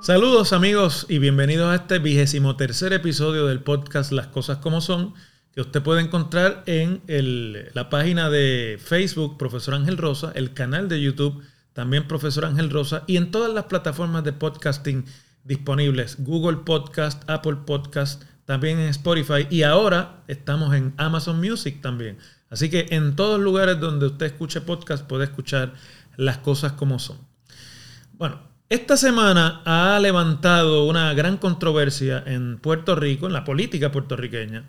Saludos amigos y bienvenidos a este vigésimo tercer episodio del podcast Las Cosas Como Son, que usted puede encontrar en la página de Facebook Profesor Ángel Rosa, el canal de YouTube también Profesor Ángel Rosa y en todas las plataformas de podcasting disponibles, Google Podcast, Apple Podcast, también en Spotify y ahora estamos en Amazon Music también. Así que en todos lugares donde usted escuche podcast puede escuchar las cosas como son. Bueno, esta semana ha levantado una gran controversia en Puerto Rico, en la política puertorriqueña,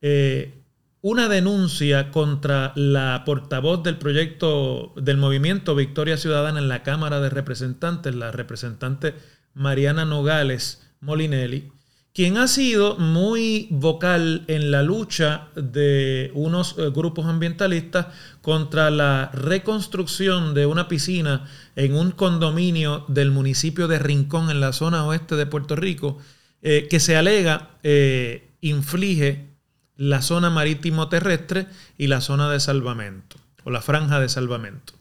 eh, una denuncia contra la portavoz del proyecto del movimiento Victoria Ciudadana en la Cámara de Representantes, la representante Mariana Nogales Molinelli, quien ha sido muy vocal en la lucha de unos eh, grupos ambientalistas contra la reconstrucción de una piscina en un condominio del municipio de Rincón, en la zona oeste de Puerto Rico, eh, que se alega eh, inflige la zona marítimo terrestre y la zona de salvamento, o la franja de salvamento.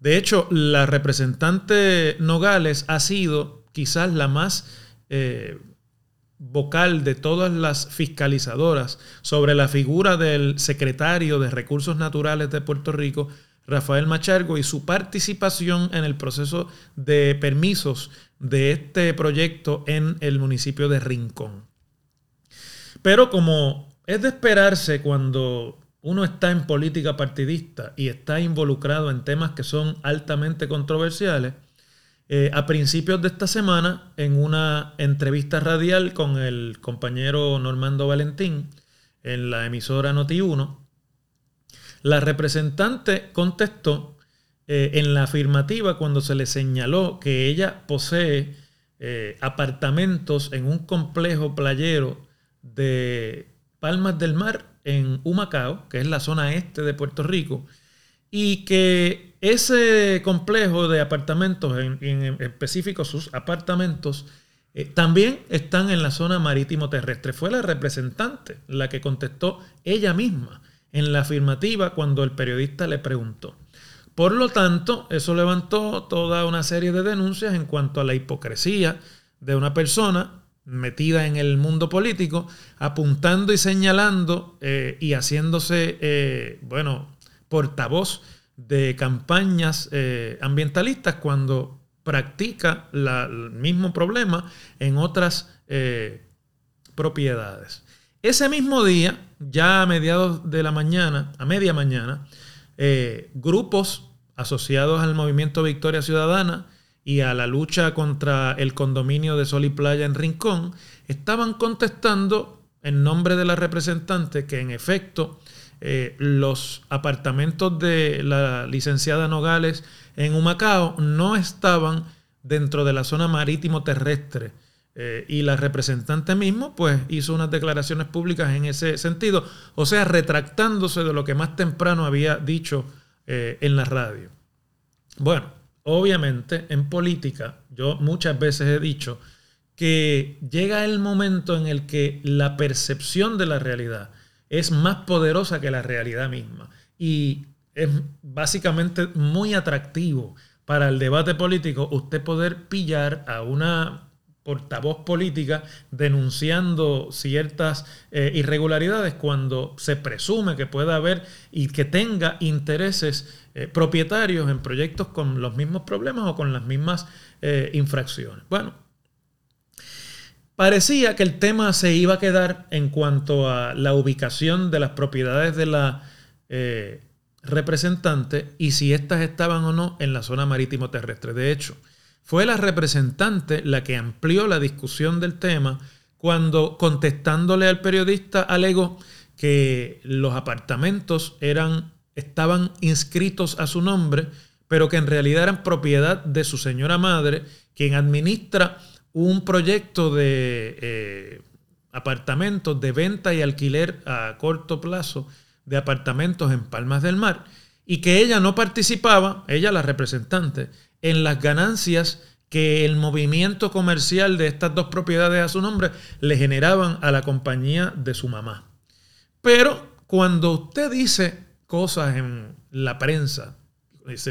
De hecho, la representante Nogales ha sido quizás la más vocal de todas las fiscalizadoras sobre la figura del secretario de Recursos Naturales de Puerto Rico, Rafael Machargo, y su participación en el proceso de permisos de este proyecto en el municipio de Rincón. Pero como es de esperarse cuando uno está en política partidista y está involucrado en temas que son altamente controversiales, eh, a principios de esta semana, en una entrevista radial con el compañero Normando Valentín en la emisora Noti1, la representante contestó eh, en la afirmativa cuando se le señaló que ella posee eh, apartamentos en un complejo playero de Palmas del Mar en Humacao, que es la zona este de Puerto Rico, y que ese complejo de apartamentos, en, específico sus apartamentos, eh, también están en la zona marítimo terrestre. Fue la representante la que contestó ella misma en la afirmativa cuando el periodista le preguntó. Por lo tanto, eso levantó toda una serie de denuncias en cuanto a la hipocresía de una persona metida en el mundo político, apuntando y señalando eh, y haciéndose, eh, bueno, portavoz de campañas eh, ambientalistas cuando practica el mismo problema en otras eh, propiedades. Ese mismo día, ya a mediados de la mañana, a media mañana, eh, grupos asociados al movimiento Victoria Ciudadana y a la lucha contra el condominio de Sol y Playa en Rincón estaban contestando en nombre de la representante que en efecto eh, los apartamentos de la licenciada Nogales en Humacao no estaban dentro de la zona marítimo terrestre. Eh, y la representante mismo pues hizo unas declaraciones públicas en ese sentido, o sea, retractándose de lo que más temprano había dicho eh, en la radio. Bueno, obviamente en política yo muchas veces he dicho que llega el momento en el que la percepción de la realidad es más poderosa que la realidad misma. Y es básicamente muy atractivo para el debate político usted poder pillar a una portavoz política denunciando ciertas eh, irregularidades cuando se presume que pueda haber y que tenga intereses eh, propietarios en proyectos con los mismos problemas o con las mismas eh, infracciones. Bueno, Parecía que el tema se iba a quedar en cuanto a la ubicación de las propiedades de la eh, representante y si éstas estaban o no en la zona marítimo terrestre. De hecho, fue la representante la que amplió la discusión del tema cuando contestándole al periodista alegó que los apartamentos eran, estaban inscritos a su nombre, pero que en realidad eran propiedad de su señora madre, quien administra un proyecto de eh, apartamentos de venta y alquiler a corto plazo de apartamentos en Palmas del Mar y que ella no participaba, ella la representante, en las ganancias que el movimiento comercial de estas dos propiedades a su nombre le generaban a la compañía de su mamá. Pero cuando usted dice cosas en la prensa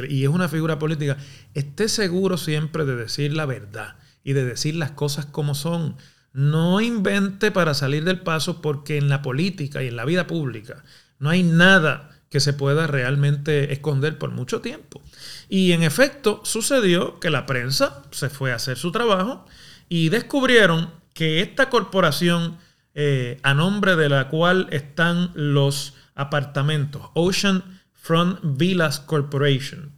y es una figura política, esté seguro siempre de decir la verdad y de decir las cosas como son. No invente para salir del paso porque en la política y en la vida pública no hay nada que se pueda realmente esconder por mucho tiempo. Y en efecto sucedió que la prensa se fue a hacer su trabajo y descubrieron que esta corporación eh, a nombre de la cual están los apartamentos, Ocean Front Villas Corporation,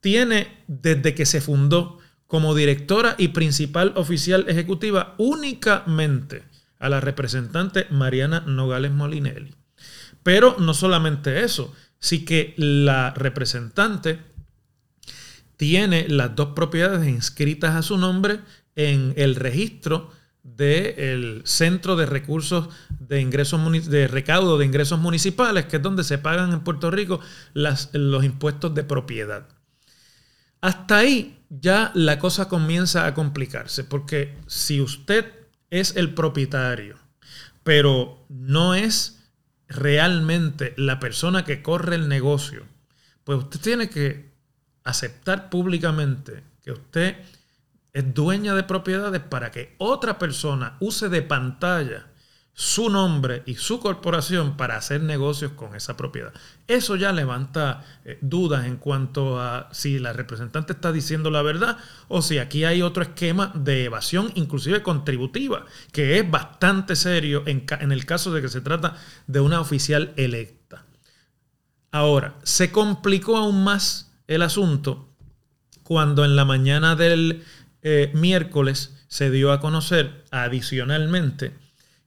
tiene desde que se fundó como directora y principal oficial ejecutiva únicamente a la representante Mariana Nogales Molinelli. Pero no solamente eso, sí que la representante tiene las dos propiedades inscritas a su nombre en el registro del Centro de Recursos de Ingresos de Recaudo de Ingresos Municipales, que es donde se pagan en Puerto Rico los impuestos de propiedad. Hasta ahí ya la cosa comienza a complicarse, porque si usted es el propietario, pero no es realmente la persona que corre el negocio, pues usted tiene que aceptar públicamente que usted es dueña de propiedades para que otra persona use de pantalla su nombre y su corporación para hacer negocios con esa propiedad. Eso ya levanta eh, dudas en cuanto a si la representante está diciendo la verdad o si aquí hay otro esquema de evasión, inclusive contributiva, que es bastante serio en, el caso de que se trata de una oficial electa. Ahora, se complicó aún más el asunto cuando en la mañana del eh, miércoles se dio a conocer adicionalmente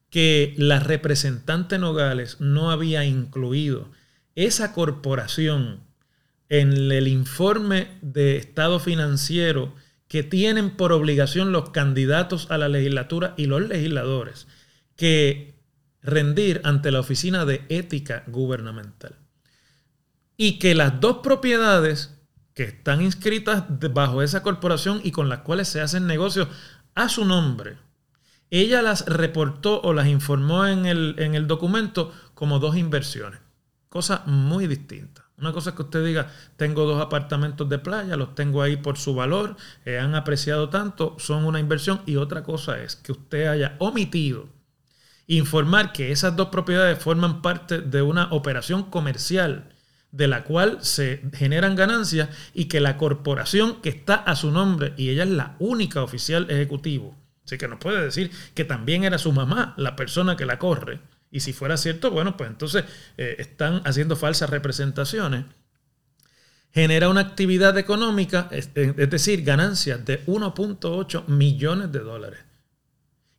que la representante Nogales no había incluido esa corporación en el informe de estado financiero que tienen por obligación los candidatos a la legislatura y los legisladores que rendir ante la Oficina de Ética Gubernamental. Y que las dos propiedades que están inscritas bajo esa corporación y con las cuales se hacen negocios a su nombre. Ella las reportó o las informó en el, en el documento como dos inversiones. Cosa muy distinta. Una cosa es que usted diga, tengo dos apartamentos de playa, los tengo ahí por su valor, eh, han apreciado tanto, son una inversión. Y otra cosa es que usted haya omitido informar que esas dos propiedades forman parte de una operación comercial de la cual se generan ganancias y que la corporación que está a su nombre y ella es la única oficial ejecutivo. Así que nos puede decir que también era su mamá la persona que la corre. Y si fuera cierto, bueno, pues entonces eh, están haciendo falsas representaciones. Genera una actividad económica, es, es decir, ganancias de 1.8 millones de dólares.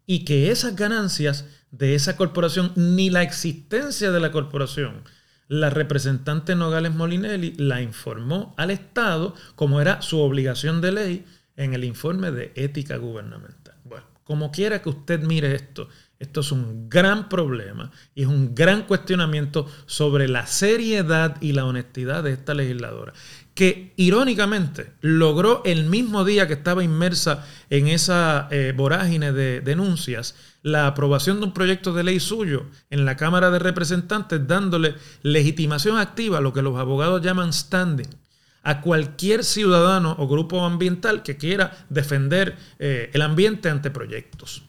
Y que esas ganancias de esa corporación, ni la existencia de la corporación, la representante Nogales Molinelli la informó al Estado como era su obligación de ley en el informe de ética gubernamental. Como quiera que usted mire esto, esto es un gran problema y es un gran cuestionamiento sobre la seriedad y la honestidad de esta legisladora, que irónicamente logró el mismo día que estaba inmersa en esa eh, vorágine de denuncias, la aprobación de un proyecto de ley suyo en la Cámara de Representantes dándole legitimación activa, lo que los abogados llaman standing, a cualquier ciudadano o grupo ambiental que quiera defender eh, el ambiente ante proyectos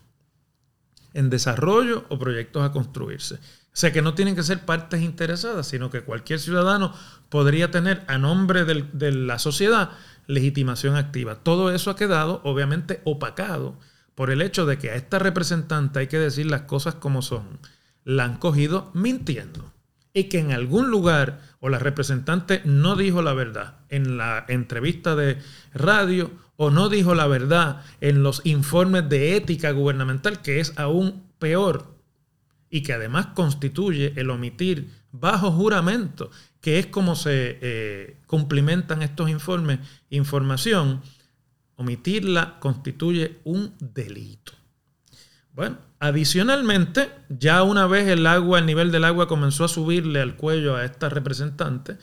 en desarrollo o proyectos a construirse. O sea que no tienen que ser partes interesadas, sino que cualquier ciudadano podría tener a nombre de la sociedad legitimación activa. Todo eso ha quedado obviamente opacado por el hecho de que a esta representante hay que decir las cosas como son. La han cogido mintiendo. Y que en algún lugar o la representante no dijo la verdad en la entrevista de radio o no dijo la verdad en los informes de ética gubernamental, que es aún peor y que además constituye el omitir bajo juramento, que es como se eh, cumplimentan estos informes, información Omitirla constituye un delito. Bueno, adicionalmente, ya una vez el agua, el nivel del agua comenzó a subirle al cuello a esta representante,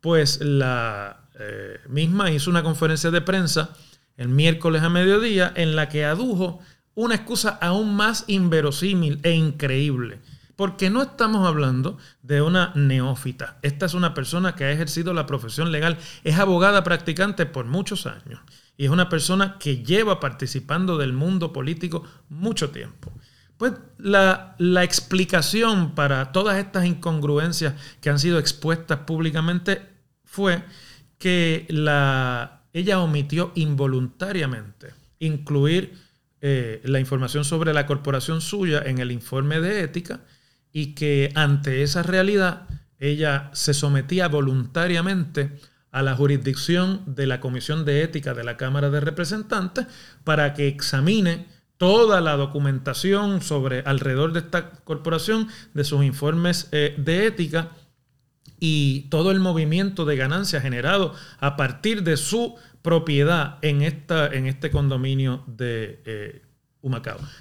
pues la eh, misma hizo una conferencia de prensa el miércoles a mediodía, en la que adujo una excusa aún más inverosímil e increíble. Porque no estamos hablando de una neófita. Esta es una persona que ha ejercido la profesión legal, es abogada practicante por muchos años y es una persona que lleva participando del mundo político mucho tiempo. Pues la, explicación para todas estas incongruencias que han sido expuestas públicamente fue que la, ella omitió involuntariamente incluir eh, la información sobre la corporación suya en el informe de ética y que ante esa realidad ella se sometía voluntariamente a la jurisdicción de la Comisión de Ética de la Cámara de Representantes para que examine toda la documentación sobre alrededor de esta corporación, de sus informes eh, de ética y todo el movimiento de ganancias generado a partir de su propiedad en, esta, en este condominio de eh,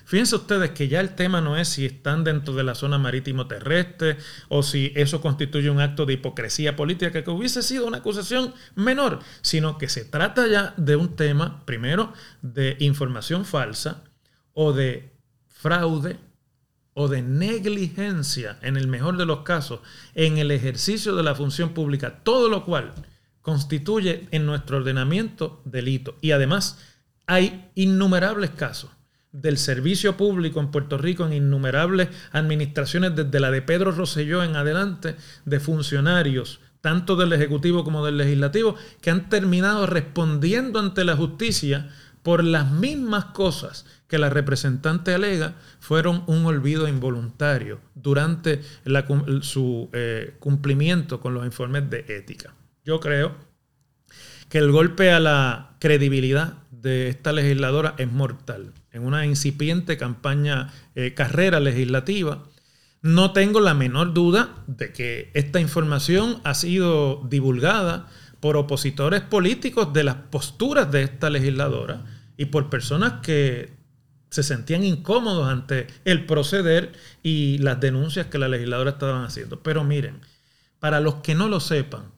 Fíjense ustedes que ya el tema no es si están dentro de la zona marítimo terrestre o si eso constituye un acto de hipocresía política que hubiese sido una acusación menor, sino que se trata ya de un tema, primero, de información falsa o de fraude o de negligencia, en el mejor de los casos, en el ejercicio de la función pública, todo lo cual constituye en nuestro ordenamiento delito. Y además hay innumerables casos del servicio público en Puerto Rico en innumerables administraciones, desde la de Pedro Rosselló en adelante, de funcionarios, tanto del Ejecutivo como del Legislativo, que han terminado respondiendo ante la justicia por las mismas cosas que la representante alega fueron un olvido involuntario durante su eh, cumplimiento con los informes de ética. Yo creo que el golpe a la credibilidad de esta legisladora es mortal. En una incipiente campaña, eh, carrera legislativa, no tengo la menor duda de que esta información ha sido divulgada por opositores políticos de las posturas de esta legisladora y por personas que se sentían incómodos ante el proceder y las denuncias que la legisladora estaban haciendo. Pero miren, para los que no lo sepan,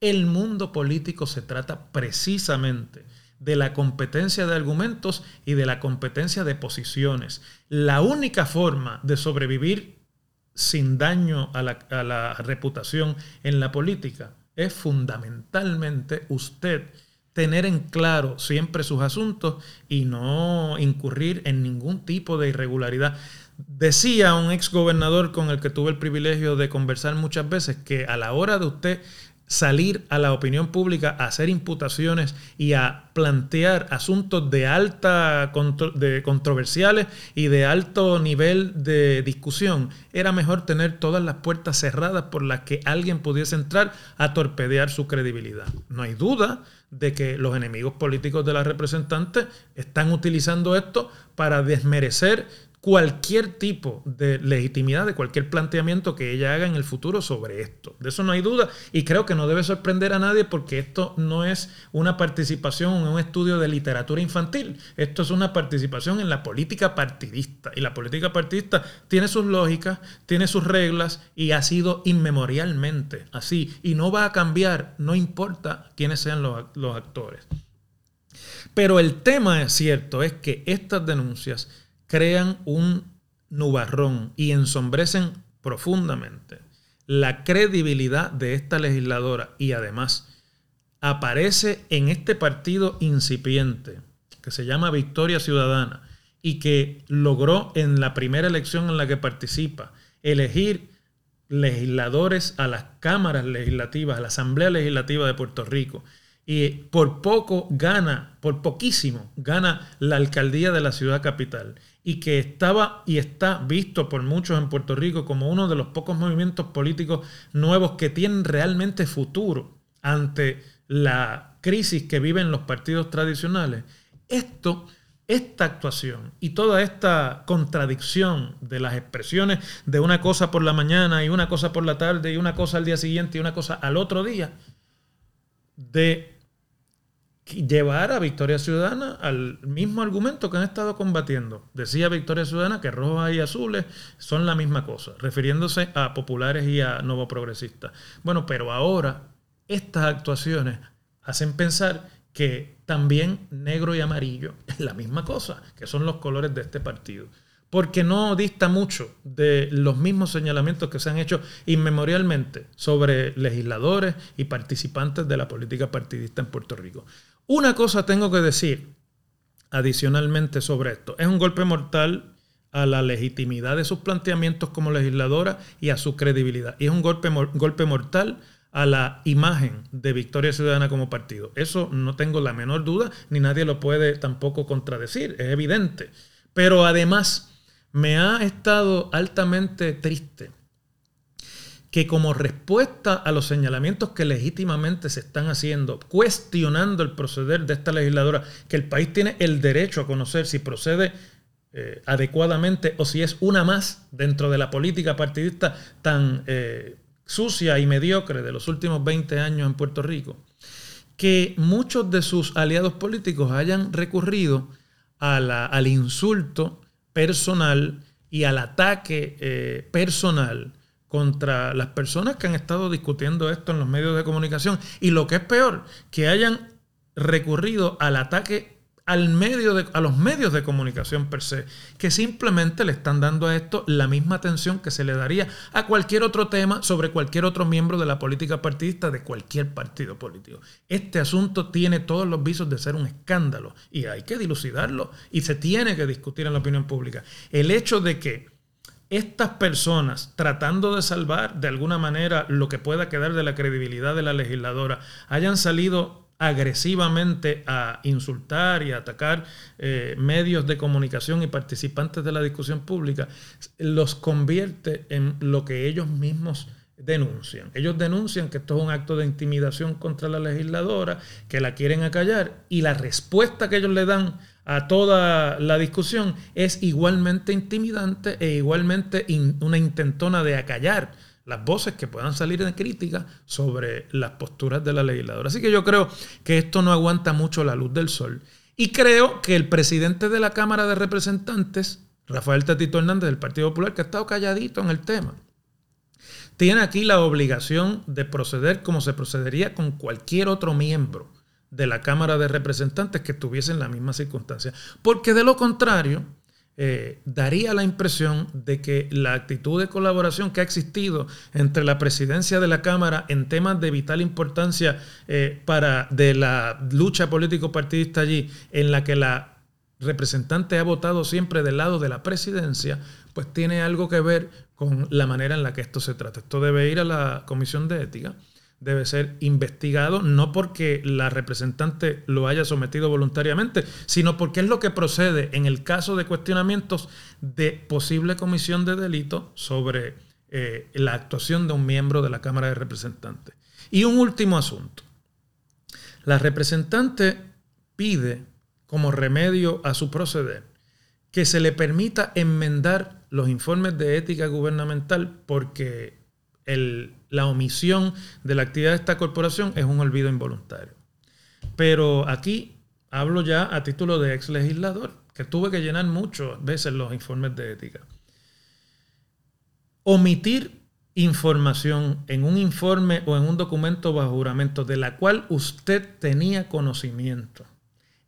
el mundo político se trata precisamente de la competencia de argumentos y de la competencia de posiciones. La única forma de sobrevivir sin daño a la, reputación en la política es fundamentalmente usted tener en claro siempre sus asuntos y no incurrir en ningún tipo de irregularidad. Decía un ex gobernador con el que tuve el privilegio de conversar muchas veces que a la hora de usted salir a la opinión pública a hacer imputaciones y a plantear asuntos de alta de controversiales y de alto nivel de discusión, era mejor tener todas las puertas cerradas por las que alguien pudiese entrar a torpedear su credibilidad. No hay duda de que los enemigos políticos de la representante están utilizando esto para desmerecer cualquier tipo de legitimidad de cualquier planteamiento que ella haga en el futuro sobre esto. De eso no hay duda y creo que no debe sorprender a nadie porque esto no es una participación en un estudio de literatura infantil, esto es una participación en la política partidista y la política partidista tiene sus lógicas, tiene sus reglas y ha sido inmemorialmente así y no va a cambiar, no importa quiénes sean los, los actores. Pero el tema es cierto, es que estas denuncias crean un nubarrón y ensombrecen profundamente la credibilidad de esta legisladora. Y además aparece en este partido incipiente que se llama Victoria Ciudadana y que logró en la primera elección en la que participa elegir legisladores a las cámaras legislativas, a la Asamblea Legislativa de Puerto Rico. Y por poco gana, por poquísimo, gana la alcaldía de la ciudad capital y que estaba y está visto por muchos en Puerto Rico como uno de los pocos movimientos políticos nuevos que tienen realmente futuro ante la crisis que viven los partidos tradicionales. Esto, esta actuación y toda esta contradicción de las expresiones de una cosa por la mañana y una cosa por la tarde y una cosa al día siguiente y una cosa al otro día, de llevar a Victoria Ciudadana al mismo argumento que han estado combatiendo. Decía Victoria Ciudadana que rojos y azules son la misma cosa, refiriéndose a populares y a progresistas. Bueno, pero ahora estas actuaciones hacen pensar que también negro y amarillo es la misma cosa, que son los colores de este partido. Porque no dista mucho de los mismos señalamientos que se han hecho inmemorialmente sobre legisladores y participantes de la política partidista en Puerto Rico. Una cosa tengo que decir adicionalmente sobre esto. Es un golpe mortal a la legitimidad de sus planteamientos como legisladora y a su credibilidad. Y es un golpe, golpe mortal a la imagen de Victoria Ciudadana como partido. Eso no tengo la menor duda, ni nadie lo puede tampoco contradecir, es evidente. Pero además me ha estado altamente triste que como respuesta a los señalamientos que legítimamente se están haciendo, cuestionando el proceder de esta legisladora, que el país tiene el derecho a conocer si procede eh, adecuadamente o si es una más dentro de la política partidista tan eh, sucia y mediocre de los últimos 20 años en Puerto Rico, que muchos de sus aliados políticos hayan recurrido al insulto personal y al ataque eh, personal contra las personas que han estado discutiendo esto en los medios de comunicación. Y lo que es peor, que hayan recurrido al ataque al medio de, a los medios de comunicación per se, que simplemente le están dando a esto la misma atención que se le daría a cualquier otro tema sobre cualquier otro miembro de la política partidista de cualquier partido político. Este asunto tiene todos los visos de ser un escándalo y hay que dilucidarlo y se tiene que discutir en la opinión pública. El hecho de que estas personas, tratando de salvar de alguna manera lo que pueda quedar de la credibilidad de la legisladora, hayan salido agresivamente a insultar y atacar eh, medios de comunicación y participantes de la discusión pública, los convierte en lo que ellos mismos denuncian. Ellos denuncian que esto es un acto de intimidación contra la legisladora, que la quieren acallar y la respuesta que ellos le dan a toda la discusión es igualmente intimidante e igualmente una intentona de acallar las voces que puedan salir de crítica sobre las posturas de la legisladora. Así que yo creo que esto no aguanta mucho la luz del sol. Y creo que el presidente de la Cámara de Representantes, Rafael Tatito Hernández del Partido Popular, que ha estado calladito en el tema, tiene aquí la obligación de proceder como se procedería con cualquier otro miembro de la Cámara de Representantes que estuviese en la misma circunstancia. Porque de lo contrario, eh, daría la impresión de que la actitud de colaboración que ha existido entre la presidencia de la Cámara en temas de vital importancia eh, para de la lucha político-partidista allí, en la que la representante ha votado siempre del lado de la presidencia, pues tiene algo que ver con la manera en la que esto se trata. Esto debe ir a la Comisión de Ética debe ser investigado, no porque la representante lo haya sometido voluntariamente, sino porque es lo que procede en el caso de cuestionamientos de posible comisión de delito sobre eh, la actuación de un miembro de la Cámara de Representantes. Y un último asunto. La representante pide como remedio a su proceder que se le permita enmendar los informes de ética gubernamental porque la omisión de la actividad de esta corporación es un olvido involuntario. Pero aquí hablo ya a título de ex legislador, que tuve que llenar muchas veces los informes de ética. Omitir información en un informe o en un documento bajo juramento de la cual usted tenía conocimiento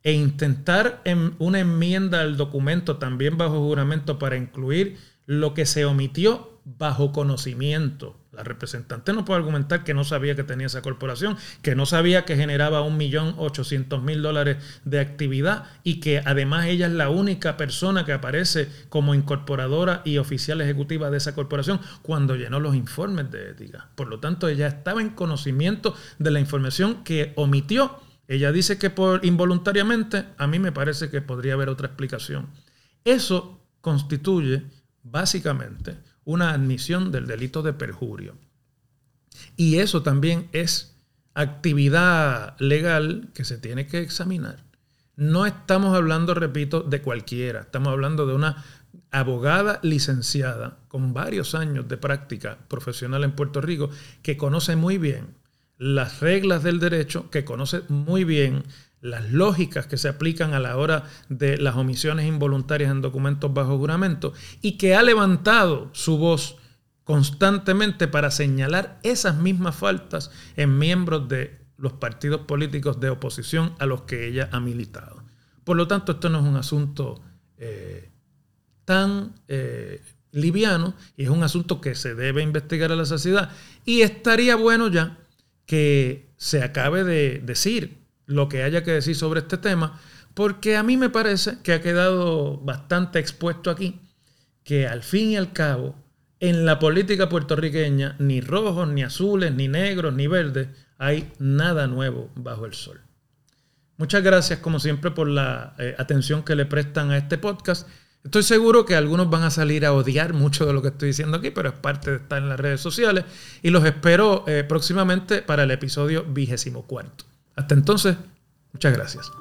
e intentar en una enmienda al documento también bajo juramento para incluir lo que se omitió bajo conocimiento la representante no puede argumentar que no sabía que tenía esa corporación, que no sabía que generaba un millón ochocientos mil dólares de actividad y que además ella es la única persona que aparece como incorporadora y oficial ejecutiva de esa corporación cuando llenó los informes de ética. Por lo tanto, ella estaba en conocimiento de la información que omitió. Ella dice que por involuntariamente, a mí me parece que podría haber otra explicación. Eso constituye básicamente una admisión del delito de perjurio. Y eso también es actividad legal que se tiene que examinar. No estamos hablando, repito, de cualquiera, estamos hablando de una abogada licenciada con varios años de práctica profesional en Puerto Rico que conoce muy bien las reglas del derecho, que conoce muy bien las lógicas que se aplican a la hora de las omisiones involuntarias en documentos bajo juramento y que ha levantado su voz constantemente para señalar esas mismas faltas en miembros de los partidos políticos de oposición a los que ella ha militado. Por lo tanto, esto no es un asunto eh, tan eh, liviano y es un asunto que se debe investigar a la sociedad. Y estaría bueno ya que se acabe de decir lo que haya que decir sobre este tema, porque a mí me parece que ha quedado bastante expuesto aquí que al fin y al cabo en la política puertorriqueña ni rojos, ni azules, ni negros, ni verdes hay nada nuevo bajo el sol. Muchas gracias como siempre por la eh, atención que le prestan a este podcast. Estoy seguro que algunos van a salir a odiar mucho de lo que estoy diciendo aquí, pero es parte de estar en las redes sociales y los espero eh, próximamente para el episodio vigésimo cuarto. Hasta entonces, muchas gracias.